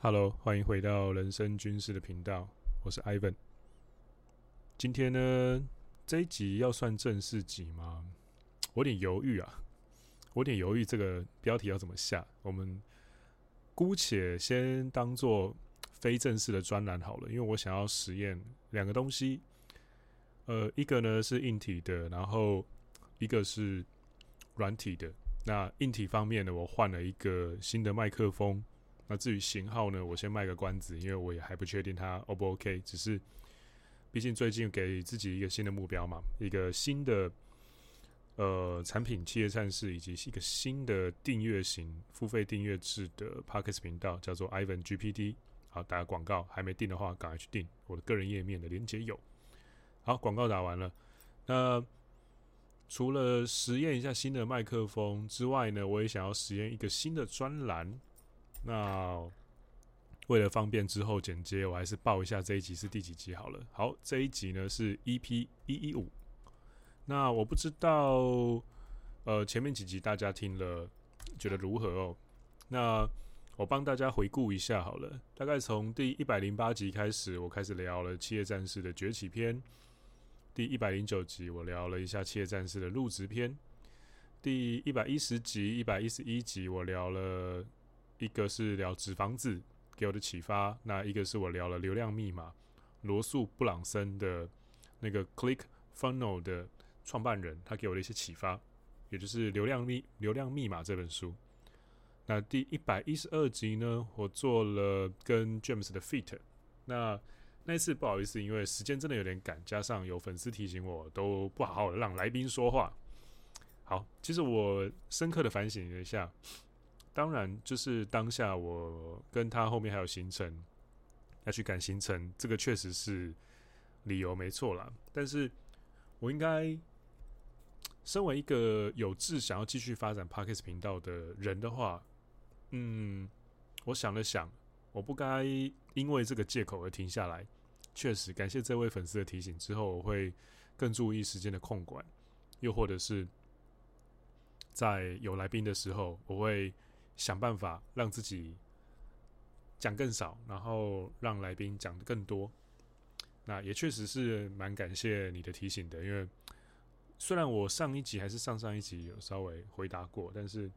Hello，欢迎回到人生军事的频道，我是 Ivan。今天呢，这一集要算正式集吗？我有点犹豫啊，我有点犹豫这个标题要怎么下。我们姑且先当做非正式的专栏好了，因为我想要实验两个东西。呃，一个呢是硬体的，然后一个是软体的。那硬体方面呢，我换了一个新的麦克风。那至于型号呢，我先卖个关子，因为我也还不确定它 O 不 OK。只是，毕竟最近给自己一个新的目标嘛，一个新的呃产品企业战士，以及一个新的订阅型付费订阅制的 Podcast 频道，叫做 Ivan GPT。好，打个广告，还没订的话，赶快去订。我的个人页面的连接有。好，广告打完了。那除了实验一下新的麦克风之外呢，我也想要实验一个新的专栏。那为了方便之后剪接，我还是报一下这一集是第几集好了。好，这一集呢是 EP 一一五。那我不知道，呃，前面几集大家听了觉得如何哦？那我帮大家回顾一下好了。大概从第一百零八集开始，我开始聊了《企业战士》的崛起篇。第一百零九集，我聊了一下《企业战士》的入职篇。第一百一十集、一百一十一集，我聊了。一个是聊纸房子给我的启发，那一个是我聊了流量密码，罗素布朗森的那个 Click Funnel 的创办人，他给我的一些启发，也就是流量密流量密码这本书。那第一百一十二集呢，我做了跟 James 的 Feat。那那一次不好意思，因为时间真的有点赶，加上有粉丝提醒我，都不好好的让来宾说话。好，其实我深刻的反省了一下。当然，就是当下我跟他后面还有行程要去赶行程，这个确实是理由没错啦。但是我应该身为一个有志想要继续发展 Podcast 频道的人的话，嗯，我想了想，我不该因为这个借口而停下来。确实，感谢这位粉丝的提醒，之后我会更注意时间的控管，又或者是在有来宾的时候，我会。想办法让自己讲更少，然后让来宾讲的更多。那也确实是蛮感谢你的提醒的，因为虽然我上一集还是上上一集有稍微回答过，但是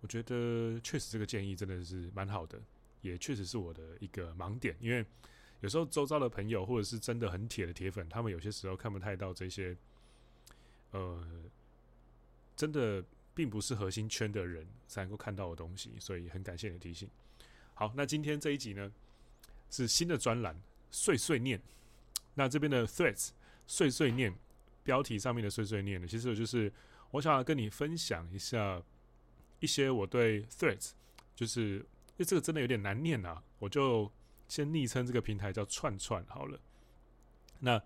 我觉得确实这个建议真的是蛮好的，也确实是我的一个盲点。因为有时候周遭的朋友或者是真的很铁的铁粉，他们有些时候看不太到这些，呃，真的。并不是核心圈的人才能够看到的东西，所以很感谢你的提醒。好，那今天这一集呢，是新的专栏碎碎念。那这边的 threads 碎碎念标题上面的碎碎念呢，其实就是我想要跟你分享一下一些我对 threads，就是因为这个真的有点难念啊，我就先昵称这个平台叫串串好了。那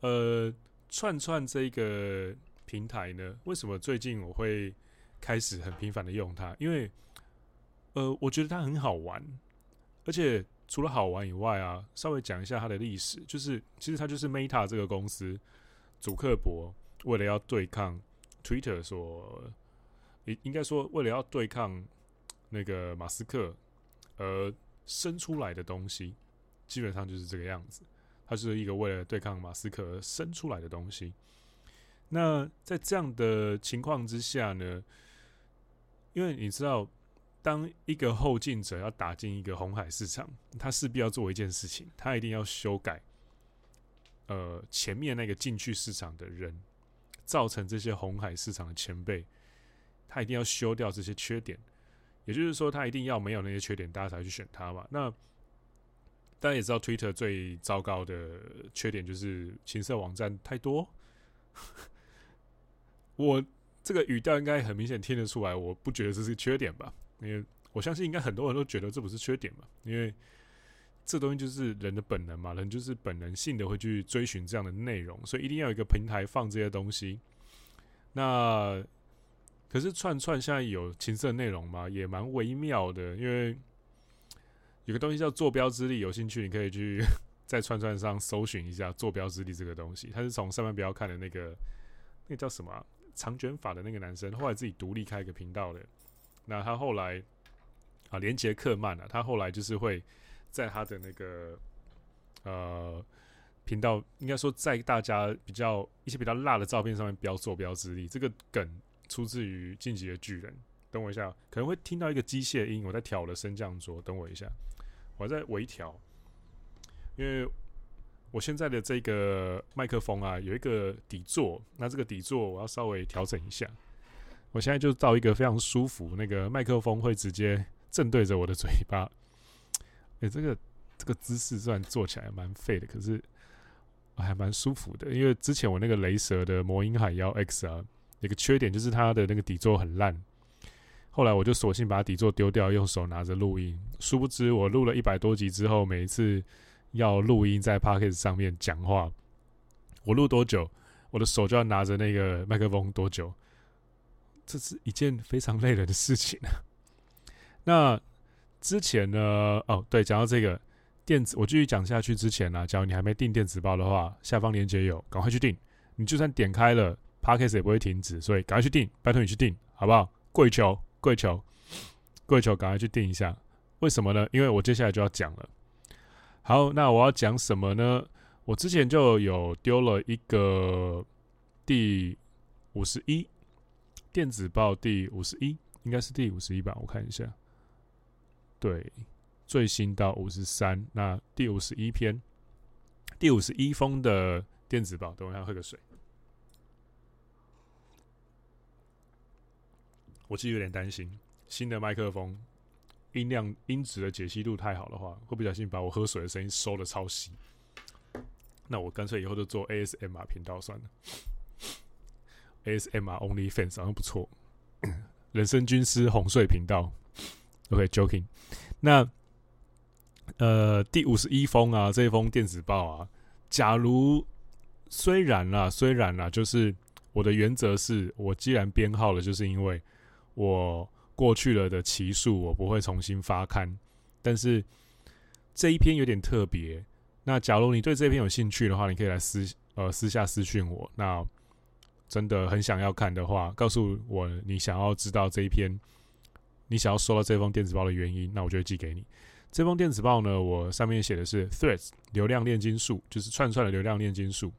呃，串串这个平台呢，为什么最近我会开始很频繁的用它，因为，呃，我觉得它很好玩，而且除了好玩以外啊，稍微讲一下它的历史，就是其实它就是 Meta 这个公司，祖克伯为了要对抗 Twitter 所，应应该说为了要对抗那个马斯克而生出来的东西，基本上就是这个样子，它是一个为了对抗马斯克而生出来的东西。那在这样的情况之下呢，因为你知道，当一个后进者要打进一个红海市场，他势必要做一件事情，他一定要修改，呃，前面那个进去市场的人，造成这些红海市场的前辈，他一定要修掉这些缺点。也就是说，他一定要没有那些缺点，大家才去选他嘛。那大家也知道，Twitter 最糟糕的缺点就是情色网站太多。我。这个语调应该很明显听得出来，我不觉得这是缺点吧？因为我相信应该很多人都觉得这不是缺点吧？因为这东西就是人的本能嘛，人就是本能性的会去追寻这样的内容，所以一定要有一个平台放这些东西。那可是串串现在有情色内容吗？也蛮微妙的，因为有个东西叫坐标之力，有兴趣你可以去 在串串上搜寻一下坐标之力这个东西。它是从上面不要看的那个，那个叫什么？长卷发的那个男生，后来自己独立开一个频道的。那他后来啊，连杰克曼啊，他后来就是会在他的那个呃频道，应该说在大家比较一些比较辣的照片上面标坐标之力。这个梗出自于《进击的巨人》。等我一下，可能会听到一个机械音，我在调我的升降桌。等我一下，我在微调，因为我现在的这个麦克风啊，有一个底座，那这个底座我要稍微调整一下。我现在就到一个非常舒服，那个麦克风会直接正对着我的嘴巴。诶、欸，这个这个姿势虽然做起来蛮废的，可是还蛮舒服的。因为之前我那个雷蛇的魔音海妖 X 啊，有个缺点就是它的那个底座很烂。后来我就索性把底座丢掉，用手拿着录音。殊不知我录了一百多集之后，每一次要录音在 Podcast 上面讲话，我录多久，我的手就要拿着那个麦克风多久。这是一件非常累人的事情啊。那之前呢？哦，对，讲到这个电子，我继续讲下去之前呢，假如你还没订电子报的话，下方链接有，赶快去订。你就算点开了，Podcast 也不会停止，所以赶快去订，拜托你去订，好不好？跪求，跪求，跪求，赶快去订一下。为什么呢？因为我接下来就要讲了。好，那我要讲什么呢？我之前就有丢了一个第五十一。电子报第五十一，应该是第五十一吧？我看一下，对，最新到五十三，那第五十一篇，第五十一封的电子报。等我一下，喝个水。我其实有点担心，新的麦克风音量音质的解析度太好的话，会不小心把我喝水的声音收的超细。那我干脆以后就做 ASMR 频道算了。ASMR Only Fans 好像不错，人生军师哄睡频道，OK，Joking。那呃，第五十一封啊，这一封电子报啊，假如虽然啦，虽然啦，就是我的原则是，我既然编号了，就是因为我过去了的奇数，我不会重新发刊。但是这一篇有点特别，那假如你对这篇有兴趣的话，你可以来私呃私下私讯我。那真的很想要看的话，告诉我你想要知道这一篇，你想要收到这封电子报的原因，那我就会寄给你。这封电子报呢，我上面写的是 Threads 流量炼金术，就是串串的流量炼金术。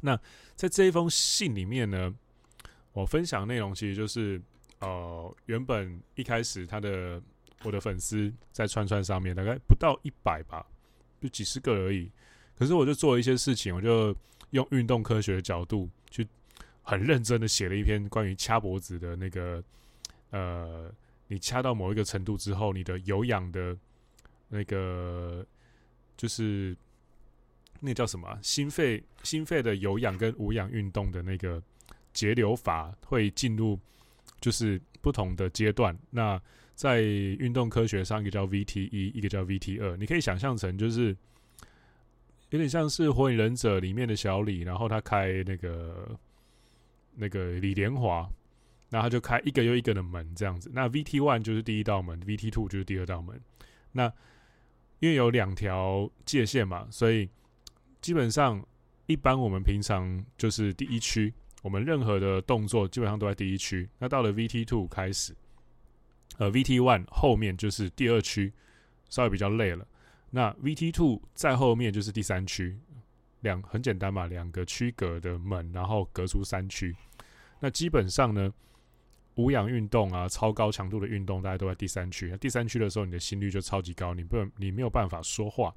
那在这一封信里面呢，我分享内容其实就是，呃，原本一开始他的我的粉丝在串串上面大概不到一百吧，就几十个而已。可是我就做了一些事情，我就用运动科学的角度。去很认真的写了一篇关于掐脖子的那个，呃，你掐到某一个程度之后，你的有氧的，那个就是那叫什么？心肺心肺的有氧跟无氧运动的那个节流法会进入就是不同的阶段。那在运动科学上，一个叫 VT 一，一个叫 VT 二，你可以想象成就是。有点像是《火影忍者》里面的小李，然后他开那个那个李连华，那他就开一个又一个的门这样子。那 VT One 就是第一道门，VT Two 就是第二道门。那因为有两条界限嘛，所以基本上一般我们平常就是第一区，我们任何的动作基本上都在第一区。那到了 VT Two 开始，呃，VT One 后面就是第二区，稍微比较累了。那 VT Two 在后面就是第三区，两很简单嘛，两个区隔的门，然后隔出三区。那基本上呢，无氧运动啊，超高强度的运动，大家都在第三区。那第三区的时候，你的心率就超级高，你不，你没有办法说话。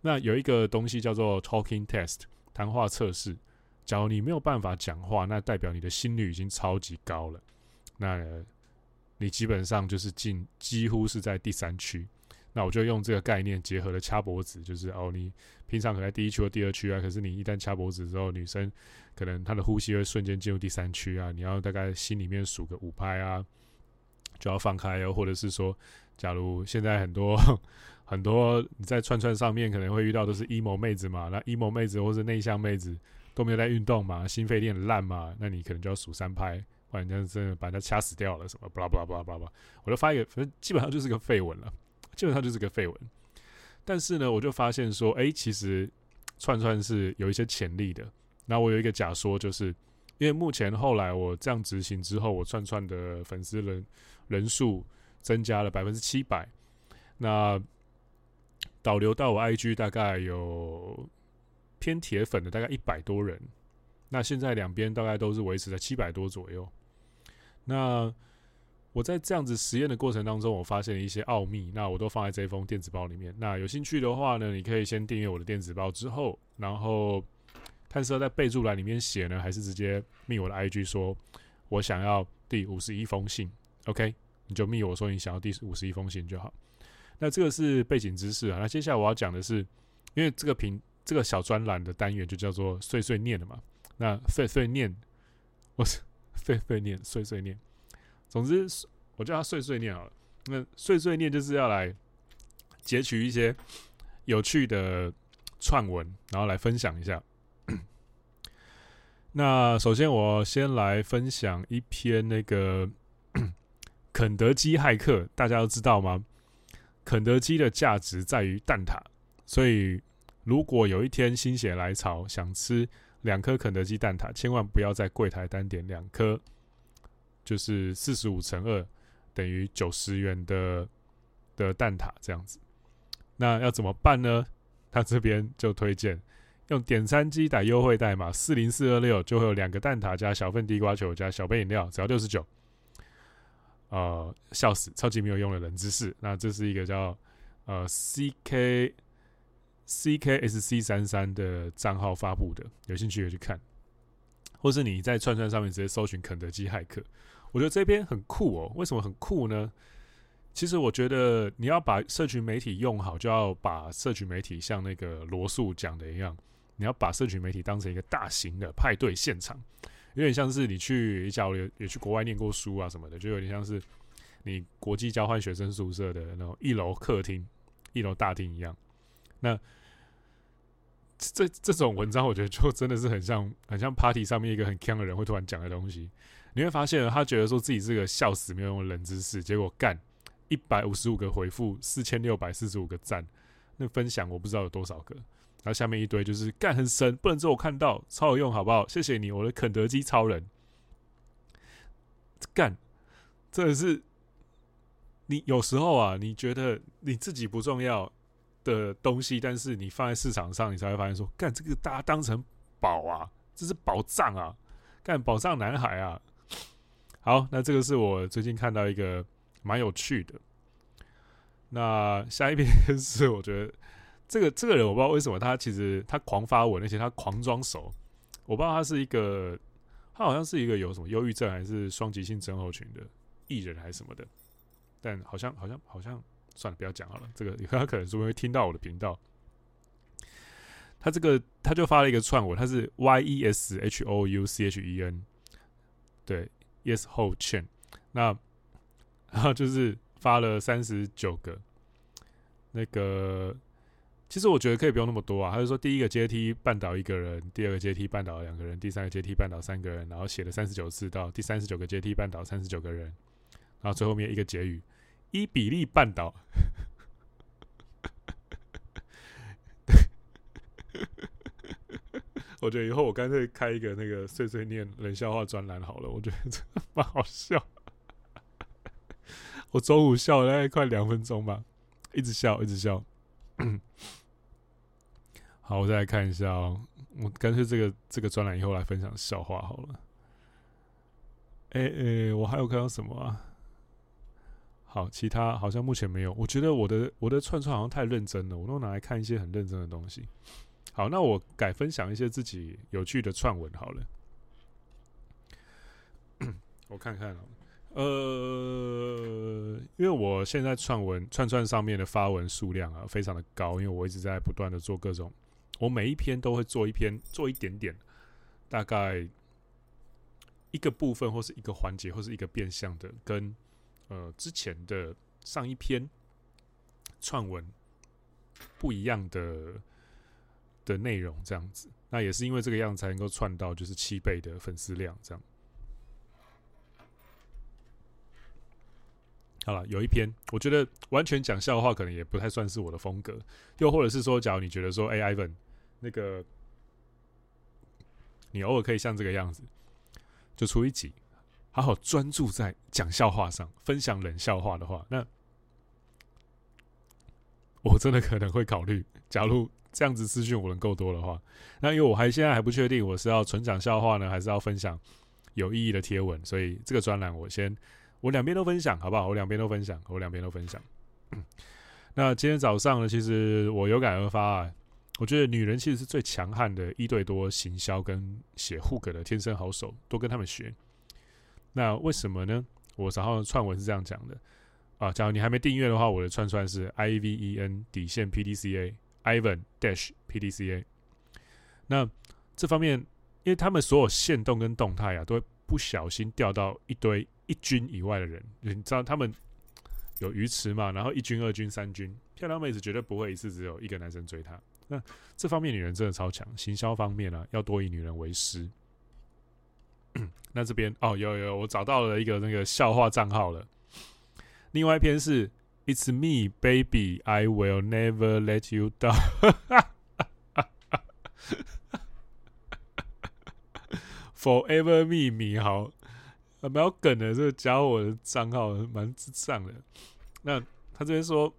那有一个东西叫做 Talking Test，谈话测试。假如你没有办法讲话，那代表你的心率已经超级高了。那你基本上就是进，几乎是在第三区。那我就用这个概念结合了掐脖子，就是哦，你平常可能在第一区或第二区啊，可是你一旦掐脖子之后，女生可能她的呼吸会瞬间进入第三区啊，你要大概心里面数个五拍啊，就要放开哦，或者是说，假如现在很多 很多你在串串上面可能会遇到都是 emo 妹子嘛，那 emo 妹子或是内向妹子都没有在运动嘛，心肺练烂嘛，那你可能就要数三拍，不然人家真的把人家掐死掉了什么，巴拉巴拉巴拉巴拉，我就发一个，反正基本上就是个废文了。基本上就是个废文，但是呢，我就发现说，哎，其实串串是有一些潜力的。那我有一个假说，就是因为目前后来我这样执行之后，我串串的粉丝人人数增加了百分之七百。那导流到我 IG 大概有偏铁粉的大概一百多人。那现在两边大概都是维持在七百多左右。那我在这样子实验的过程当中，我发现了一些奥秘，那我都放在这封电子报里面。那有兴趣的话呢，你可以先订阅我的电子报，之后，然后看是要在备注栏里面写呢，还是直接密我的 IG 说，我想要第五十一封信，OK，你就密我说你想要第五十一封信就好。那这个是背景知识啊。那接下来我要讲的是，因为这个评这个小专栏的单元就叫做碎碎念的嘛。那碎碎念，我是碎碎念，碎碎念。总之，我叫他碎碎念好了。那碎碎念就是要来截取一些有趣的串文，然后来分享一下。那首先，我先来分享一篇那个 肯德基骇客，大家都知道吗？肯德基的价值在于蛋挞，所以如果有一天心血来潮想吃两颗肯德基蛋挞，千万不要在柜台单点两颗，就是四十五乘二等于九十元的的蛋挞这样子。那要怎么办呢？他这边就推荐用点餐机打优惠代码四零四二六，就会有两个蛋挞加小份地瓜球加小杯饮料，只要六十九。呃，笑死，超级没有用的冷知识。那这是一个叫呃 C K C K S C 三三的账号发布的，有兴趣可以去看，或是你在串串上面直接搜寻肯德基骇客。我觉得这边很酷哦。为什么很酷呢？其实我觉得你要把社群媒体用好，就要把社群媒体像那个罗素讲的一样，你要把社群媒体当成一个大型的派对现场。有点像是你去，假如也去国外念过书啊什么的，就有点像是你国际交换学生宿舍的那种一楼客厅、一楼大厅一样。那这这种文章，我觉得就真的是很像，很像 party 上面一个很锵的人会突然讲的东西。你会发现，他觉得说自己是个笑死没有用的冷知识，结果干一百五十五个回复，四千六百四十五个赞，那分享我不知道有多少个。然后下面一堆就是干很神，不能只有我看到，超有用，好不好？谢谢你，我的肯德基超人。干，真的是你有时候啊，你觉得你自己不重要的东西，但是你放在市场上，你才会发现说，干这个大家当成宝啊，这是宝藏啊，干宝藏男孩啊。好，那这个是我最近看到一个蛮有趣的。那下一篇是我觉得。这个这个人我不知道为什么他其实他狂发文，而且他狂装熟。我不知道他是一个，他好像是一个有什么忧郁症还是双极性症候群的艺人还是什么的。但好像好像好像算了，不要讲好了。这个他可能是会听到我的频道。他这个他就发了一个串文，他是 Y E S H O U C H E N，对 Yes Whole Chain。那然后就是发了三十九个那个。其实我觉得可以不用那么多啊。他就说，第一个阶梯绊倒一个人，第二个阶梯绊倒两个人，第三个阶梯绊倒三个人，然后写了三十九次到第三十九个阶梯绊倒三十九个人，然后最后面一个结语：伊比例绊倒。我觉得以后我干脆开一个那个碎碎念冷笑话专栏好了，我觉得这蛮好笑。我中午笑了大概快两分钟吧，一直笑，一直笑。好，我再来看一下哦。我干脆这个这个专栏以后来分享笑话好了。哎、欸、哎、我还有看到什么啊？好，其他好像目前没有。我觉得我的我的串串好像太认真了，我都拿来看一些很认真的东西。好，那我改分享一些自己有趣的串文好了。我看看啊，呃，因为我现在串文串串上面的发文数量啊非常的高，因为我一直在不断的做各种。我每一篇都会做一篇，做一点点，大概一个部分或是一个环节或是一个变相的，跟呃之前的上一篇串文不一样的的内容，这样子。那也是因为这个样子才能够串到就是七倍的粉丝量，这样。好了，有一篇我觉得完全讲笑话可能也不太算是我的风格，又或者是说，假如你觉得说，哎、欸、，Ivan。那个，你偶尔可以像这个样子，就出一集，好好专注在讲笑话上，分享冷笑话的话，那我真的可能会考虑，假如这样子资讯我能够多的话，那因为我还现在还不确定我是要纯讲笑话呢，还是要分享有意义的贴文，所以这个专栏我先我两边都分享，好不好？我两边都分享，我两边都分享。那今天早上呢，其实我有感而发啊，我觉得女人其实是最强悍的一对多行销跟写 hook 的天生好手，多跟他们学。那为什么呢？我早上的串文是这样讲的啊，假如你还没订阅的话，我的串串是 I V E N 底线 P D C A Ivan Dash P D C A。那这方面，因为他们所有线动跟动态啊，都会不小心掉到一堆一军以外的人。你知道他们有鱼池嘛？然后一军、二军、三军，漂亮妹子绝对不会一次只有一个男生追她。那这方面女人真的超强，行销方面啊，要多以女人为师。那这边哦，有有，我找到了一个那个笑话账号了。另外一篇是 "It's me, baby, I will never let you down." Forever me, 米豪，蛮有梗的。这个加我的账号蛮智障的。那他这边说，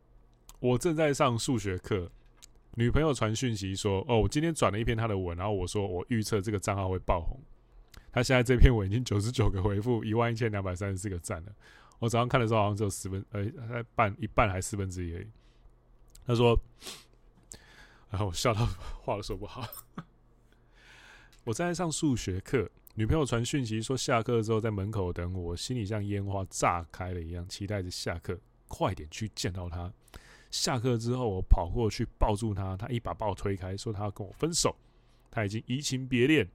我正在上数学课，女朋友传讯息说，哦，我今天转了一篇他的文，然后我说我预测这个账号会爆红。他现在这篇文已经九十九个回复，一万一千两百三十四个赞了。我早上看的时候好像只有十分，呃，还半一半还四分之一而已。他说，然后我笑到 话都说不好。我正在上数学课，女朋友传讯息说下课之后在门口等我，心里像烟花炸开了一样，期待着下课快点去见到她。下课之后，我跑过去抱住她，她一把把我推开，说她要跟我分手，她已经移情别恋。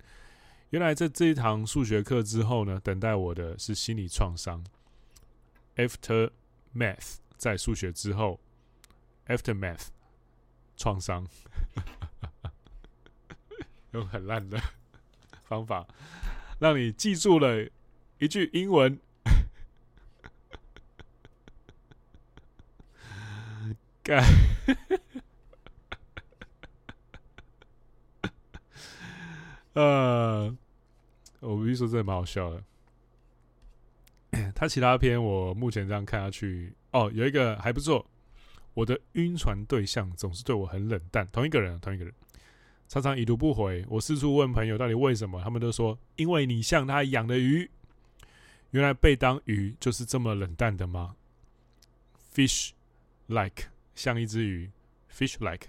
原来在这一堂数学课之后呢，等待我的是心理创伤。After math，在数学之后，After math，创伤，用很烂的方法让你记住了一句英文。干，呃。我必须说，真的蛮好笑的。他其他篇我目前这样看下去，哦，有一个还不错。我的晕船对象总是对我很冷淡，同一个人，同一个人，常常已读不回。我四处问朋友到底为什么，他们都说因为你像他养的鱼。原来被当鱼就是这么冷淡的吗？Fish like 像一只鱼，Fish like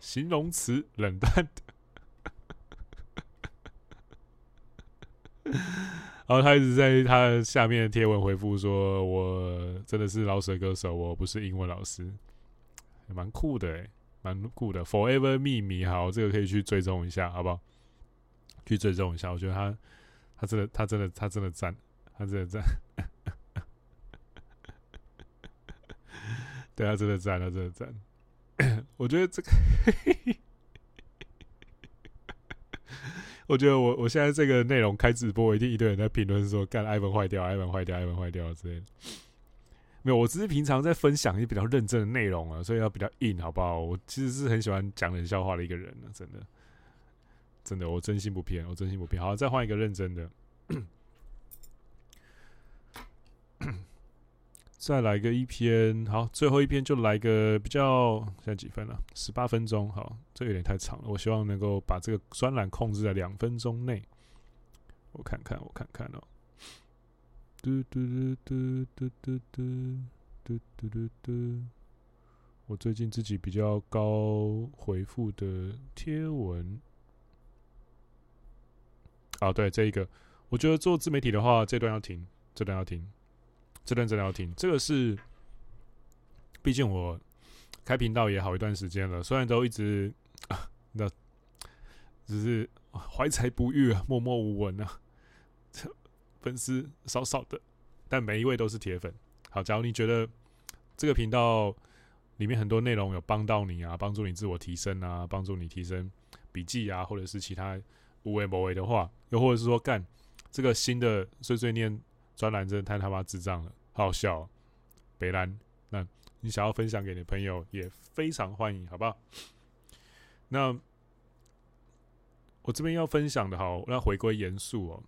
形容词冷淡的。然后他一直在他下面贴文回复说：“我真的是饶舌歌手，我不是英文老师，蛮酷的，蛮酷的。Forever 秘密好，这个可以去追踪一下，好不好？去追踪一下，我觉得他他真的他真的他真的赞，他真的赞，对他真的赞，他真的赞。我觉得这个。”我觉得我我现在这个内容开直播，一定一堆人在评论说干，iPhone 坏掉，，iPhone 坏掉，，iPhone 坏掉之类的。没有，我只是平常在分享一些比较认真的内容啊，所以要比较硬，好不好？我其实是很喜欢讲冷笑话的一个人呢，真的，真的，我真心不骗，我真心不骗。好，再换一个认真的。再来个一篇，好，最后一篇就来个比较，现在几分了？十八分钟，好，这有点太长了。我希望能够把这个专栏控制在两分钟内。我看看，我看看哦。嘟嘟嘟嘟嘟嘟嘟嘟嘟嘟嘟。我最近自己比较高回复的贴文。啊，对，这一个，我觉得做自媒体的话，这段要停，这段要停。这段真的要听，这个是，毕竟我开频道也好一段时间了，虽然都一直 啊，那只是怀才不遇啊，默默无闻啊，粉丝少少的，但每一位都是铁粉。好，假如你觉得这个频道里面很多内容有帮到你啊，帮助你自我提升啊，帮助你提升笔记啊，或者是其他无为某为的话，又或者是说干这个新的碎碎念。专栏真的太他妈智障了，好笑哦。北兰，那你想要分享给你朋友也非常欢迎，好不好？那我这边要分享的，好，我要回归严肃哦。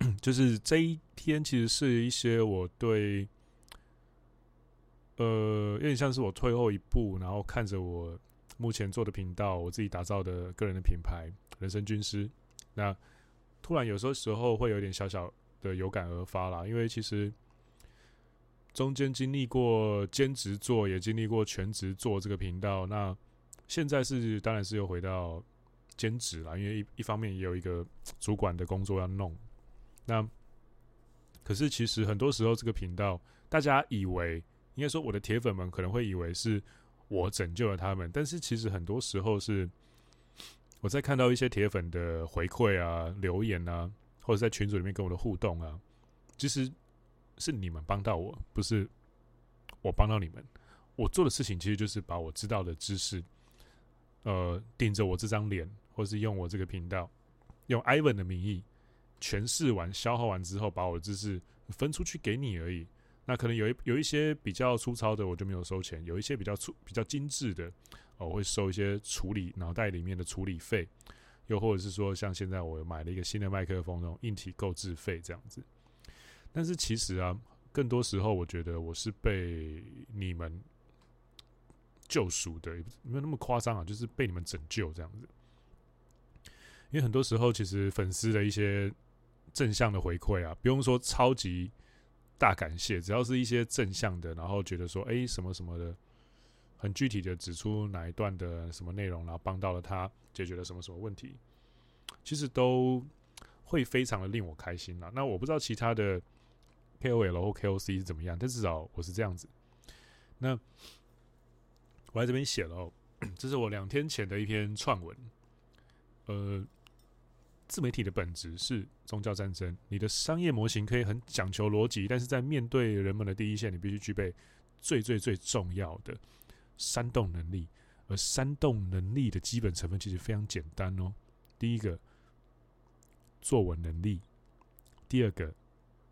就是这一天其实是一些我对，呃，有点像是我退后一步，然后看着我目前做的频道，我自己打造的个人的品牌——人生军师。那突然有时候时候会有点小小的有感而发啦，因为其实中间经历过兼职做，也经历过全职做这个频道。那现在是当然是又回到兼职啦，因为一一方面也有一个主管的工作要弄。那可是其实很多时候这个频道，大家以为应该说我的铁粉们可能会以为是我拯救了他们，但是其实很多时候是我在看到一些铁粉的回馈啊、留言啊，或者在群组里面跟我的互动啊，其实是你们帮到我，不是我帮到你们。我做的事情其实就是把我知道的知识，呃，顶着我这张脸，或是用我这个频道，用 Ivan 的名义。诠释完、消耗完之后，把我的知识分出去给你而已。那可能有一有一些比较粗糙的，我就没有收钱；有一些比较粗、比较精致的，我会收一些处理脑袋里面的处理费，又或者是说，像现在我买了一个新的麦克风，那种硬体购置费这样子。但是其实啊，更多时候我觉得我是被你们救赎的，没有那么夸张啊，就是被你们拯救这样子。因为很多时候，其实粉丝的一些正向的回馈啊，不用说超级大感谢，只要是一些正向的，然后觉得说，哎、什么什么的，很具体的指出哪一段的什么内容，然后帮到了他，解决了什么什么问题，其实都会非常的令我开心啦。那我不知道其他的 KOL 或 KOC 是怎么样，但至少我是这样子。那我在这边写了，这是我两天前的一篇串文，呃。自媒体的本质是宗教战争。你的商业模型可以很讲求逻辑，但是在面对人们的第一线，你必须具备最最最重要的煽动能力。而煽动能力的基本成分其实非常简单哦。第一个，作文能力；第二个，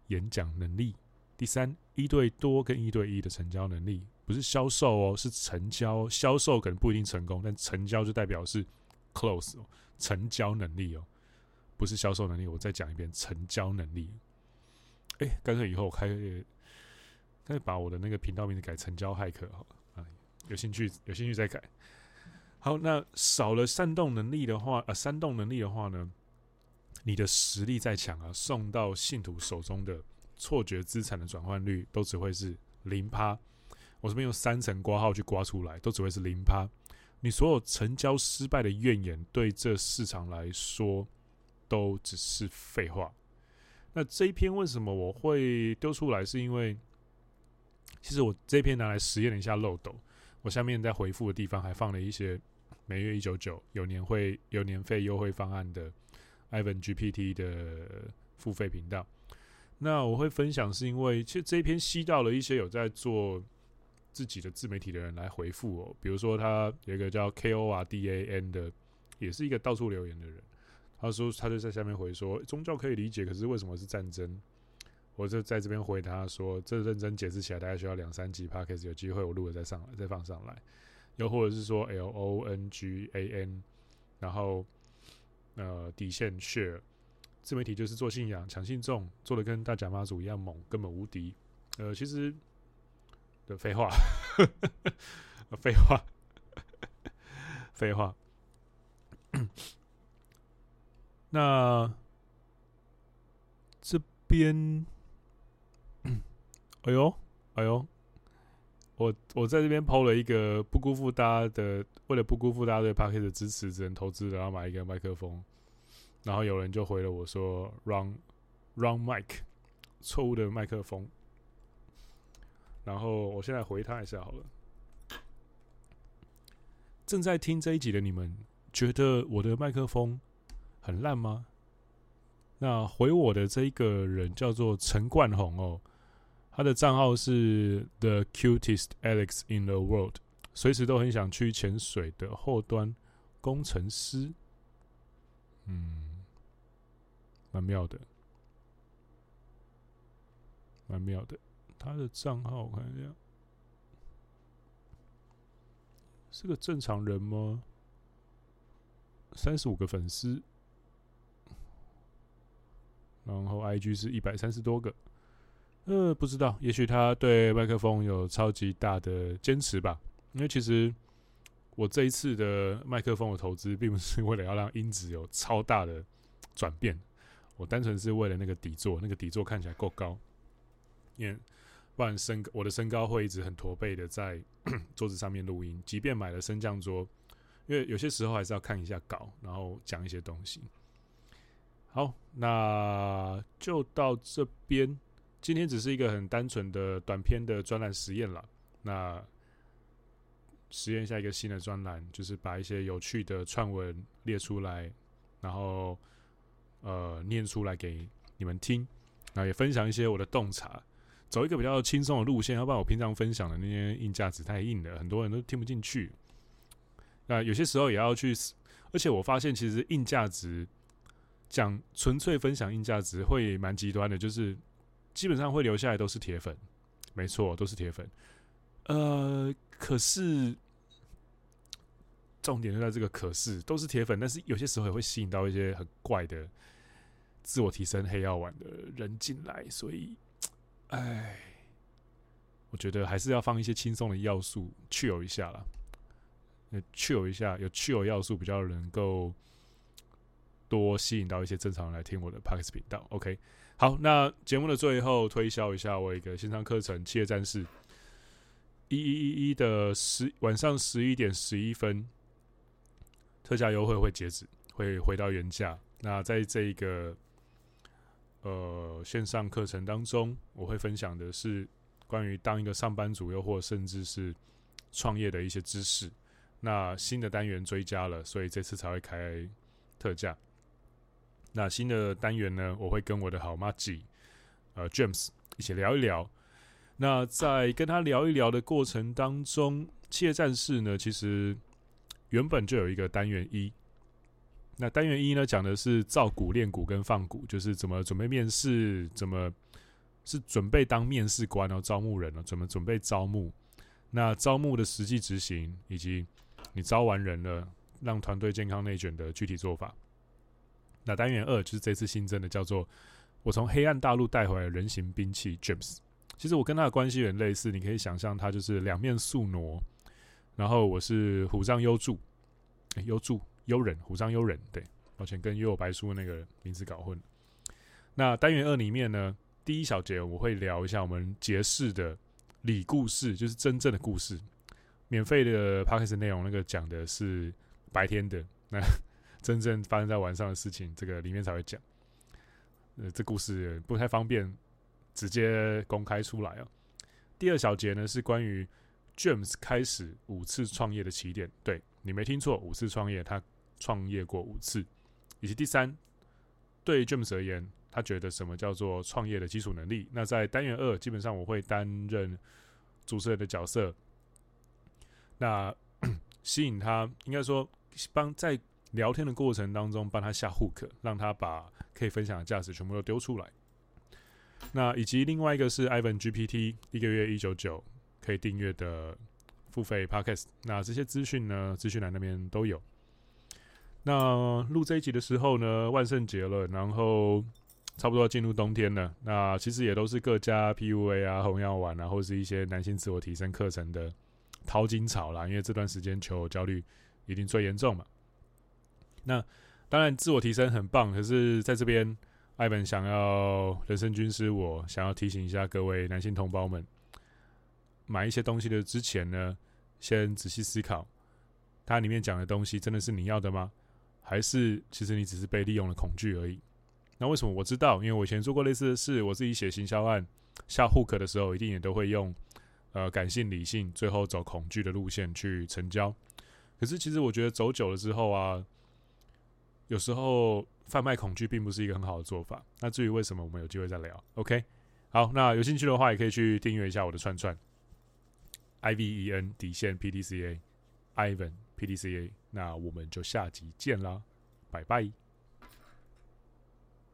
演讲能力；第三，一对多跟一对一的成交能力，不是销售哦，是成交。销售可能不一定成功，但成交就代表是 close 哦，成交能力哦。不是销售能力，我再讲一遍，成交能力。哎、干脆以后开，再把我的那个频道名字改成交骇客好了，有兴趣有兴趣再改。好，那少了煽动能力的话，呃，煽动能力的话呢，你的实力再强啊，送到信徒手中的错觉资产的转换率都只会是零趴。我这边用三层括号去刮出来，都只会是零趴。你所有成交失败的怨言，对这市场来说。都只是废话。那这一篇为什么我会丢出来？是因为其实我这篇拿来实验了一下漏斗。我下面在回复的地方还放了一些每月一九九有年会有年费优惠方案的 Ivan GPT 的付费频道。那我会分享是因为其实这一篇吸到了一些有在做自己的自媒体的人来回复哦。比如说他有一个叫 KORDAN 的，也是一个到处留言的人。他说：“他就在下面回说，宗教可以理解，可是为什么是战争？”我就在这边回他说：“这认真解释起来，大概需要两三集 Podcast，有机会我录了再上来，再放上来。又或者是说 L O N G A N，然后呃底线 Share，自媒体就是做信仰，抢信众，做的跟大甲妈祖一样猛，根本无敌。呃，其实的 废话，废话，废话。”那这边，哎呦，哎呦，我我在这边抛了一个不辜负大家的，为了不辜负大家对 Podcast 的支持，只能投资，然后买一个麦克风。然后有人就回了我说，wrong wrong mic，错误的麦克风。然后我现在回他一下好了。正在听这一集的你们，觉得我的麦克风很烂吗？那回我的这一个人叫做陈冠宏哦，他的账号是 The Cutest Alex in the World，随时都很想去潜水的后端工程师，嗯，蛮妙的，蛮妙的。他的账号我看一下，是个正常人吗？三十五个粉丝。然后 IG 是一百三十多个。呃，不知道，也许他对麦克风有超级大的坚持吧。因为其实我这一次的麦克风的投资，并不是为了要让音质有超大的转变，我单纯是为了那个底座，那个底座看起来够高，因为不然身我的身高会一直很驼背的在 桌子上面录音。即便买了升降桌，因为有些时候还是要看一下稿，然后讲一些东西。好，那就到这边。今天只是一个很单纯的短篇的专栏实验了。那实验下一个新的专栏，就是把一些有趣的串文列出来，然后呃念出来给你们听。然后也分享一些我的洞察，走一个比较轻松的路线。要不然我平常分享的那些硬价值太硬了，很多人都听不进去。那有些时候也要去，而且我发现其实硬价值讲纯粹分享硬价值会蛮极端的，就是。基本上会留下来都是铁粉，没错，都是铁粉。呃，可是重点就在这个“可是”，都是铁粉，但是有些时候也会吸引到一些很怪的自我提升黑药丸的人进来，所以，哎，我觉得还是要放一些轻松的要素，去有一下啦。去有一下，有去有要素比较能够多吸引到一些正常人来听我的 Podcast 频道。OK。好，那节目的最后推销一下我一个线上课程《企业战士》，一一一一的十晚上十一点十一分，特价优惠会截止，会回到原价。那在这一个呃线上课程当中，我会分享的是关于当一个上班族，又或甚至是创业的一些知识。那新的单元追加了，所以这次才会开特价。那新的单元呢，我会跟我的好妈吉，呃，James 一起聊一聊。那在跟他聊一聊的过程当中，企业战士呢，其实原本就有一个单元一。那单元一呢，讲的是造股、练股跟放股，就是怎么准备面试，怎么是准备当面试官，然后招募人了，怎么准备招募。那招募的实际执行，以及你招完人了，让团队健康内卷的具体做法。那单元二就是这次新增的，叫做我从黑暗大陆带回来的人形兵器 James。其实我跟他的关系很类似，你可以想象他就是两面宿儺，然后我是虎杖悠助，悠助悠仁，虎杖悠仁。对，抱歉，跟幽游白书那个名字搞混。那单元二里面呢，第一小节我会聊一下我们杰士的里故事，就是真正的故事。免费的 Podcast 内容，那个讲的是白天的那。真正发生在晚上的事情，这个里面才会讲。呃，这故事不太方便直接公开出来哦。第二小节呢是关于 James 开始五次创业的起点。对，你没听错，五次创业，他创业过五次。以及第三，对 James 而言，他觉得什么叫做创业的基础能力？那在单元二，基本上我会担任主持人的角色。那吸引他，应该说帮在。聊天的过程当中，帮他下 hook，让他把可以分享的价值全部都丢出来。那以及另外一个是 Ivan GPT，一个月一九九可以订阅的付费 podcast。那这些资讯呢，资讯栏那边都有。那录这一集的时候呢，万圣节了，然后差不多进入冬天了。那其实也都是各家 PUA 啊、红药丸啊，或是一些男性自我提升课程的淘金潮啦。因为这段时间求偶焦虑一定最严重嘛。那当然，自我提升很棒，可是在这边，艾本想要人生军师，我想要提醒一下各位男性同胞们，买一些东西的之前呢，先仔细思考，它里面讲的东西真的是你要的吗？还是其实你只是被利用了恐惧而已？那为什么我知道？因为我以前做过类似的事，我自己写行销案下 hook 的时候，一定也都会用呃感性理性，最后走恐惧的路线去成交。可是其实我觉得走久了之后啊。有时候贩卖恐惧并不是一个很好的做法。那至于为什么，我们有机会再聊。OK，好，那有兴趣的话，也可以去订阅一下我的串串，I V E N 底线 P D C A，Ivan P D C A。那我们就下集见啦，拜拜。